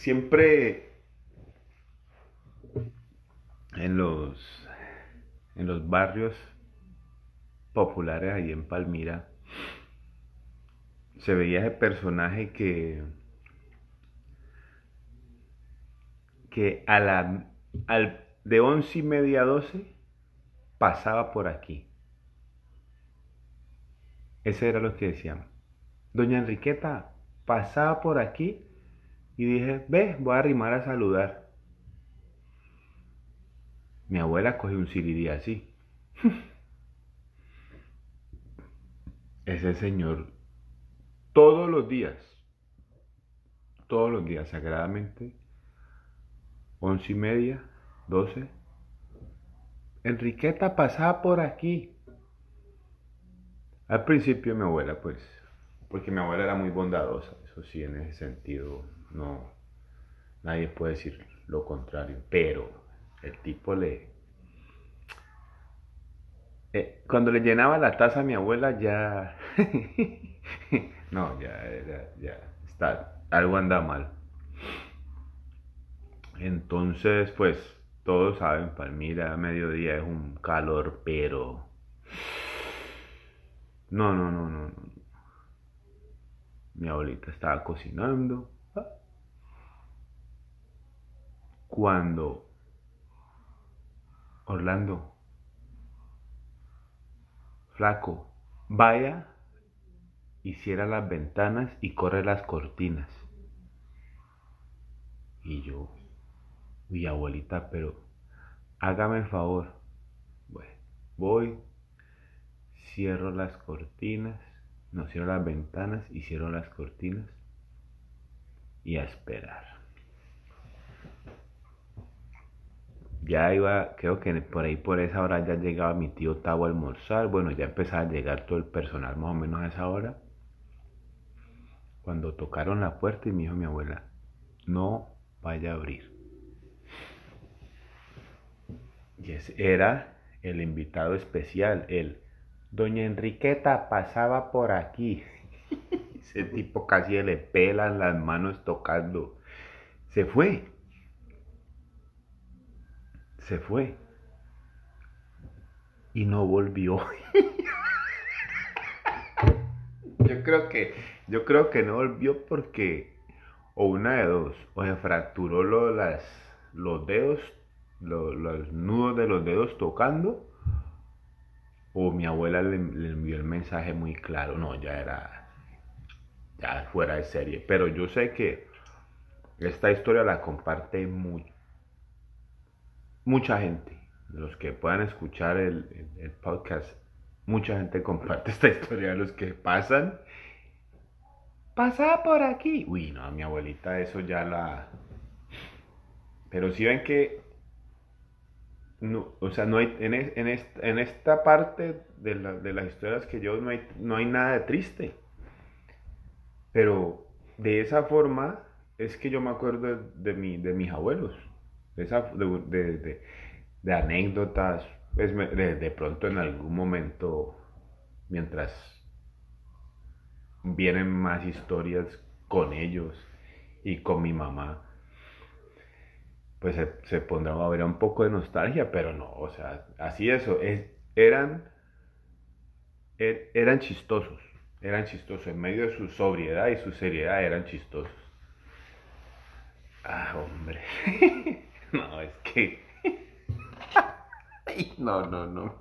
siempre en los, en los barrios populares ahí en Palmira se veía ese personaje que que a la al, de once y media a doce pasaba por aquí. Ese era lo que decían. Doña Enriqueta pasaba por aquí y dije, ve, voy a arrimar a saludar. Mi abuela cogió un sirirí así. Ese señor, todos los días, todos los días, sagradamente, once y media, doce, Enriqueta pasaba por aquí. Al principio mi abuela, pues, porque mi abuela era muy bondadosa, eso sí, en ese sentido, no, nadie puede decir lo contrario, pero el tipo le... Eh, cuando le llenaba la taza a mi abuela ya... no, ya era, ya está, algo anda mal. Entonces, pues, todos saben, Palmira a mediodía es un calor, pero... No, no, no, no, no. Mi abuelita estaba cocinando. Cuando Orlando, flaco, vaya y cierra las ventanas y corre las cortinas. Y yo, mi abuelita, pero hágame el favor. Bueno, voy, cierro las cortinas, no cierro las ventanas y cierro las cortinas y a esperar. Ya iba, creo que por ahí por esa hora ya llegaba mi tío Tavo a almorzar. Bueno, ya empezaba a llegar todo el personal más o menos a esa hora. Cuando tocaron la puerta y me dijo mi abuela, no vaya a abrir. Y ese era el invitado especial, el Doña Enriqueta pasaba por aquí. Ese tipo casi le pelan las manos tocando. Se fue. Se fue. Y no volvió. yo creo que, yo creo que no volvió porque, o una de dos, o se fracturó los dedos, los nudos de los dedos tocando, o mi abuela le, envió el mensaje muy claro, no, ya era ya fuera de serie. Pero yo sé que esta historia la comparte mucha gente. Los que puedan escuchar el, podcast, mucha gente comparte esta historia. Los que pasan, pasa por aquí. Uy, no, mi abuelita eso ya la... Pero si ven que no, o sea, no hay, en, en, esta, en esta parte de, de, las historias que yo no hay, no hay nada de triste. Pero de esa forma es que yo me acuerdo de, mi, de mis abuelos, de, esa, de, de anécdotas, pues, de, pronto en algún momento, mientras vienen más historias con ellos y con mi mamá, pues se, pondrá a haber un poco de nostalgia, pero no, o sea, así eso, es, eran, er, eran chistosos, eran chistosos, en medio de su sobriedad y su seriedad eran chistosos. Ah, hombre, no, es que... no, no, no.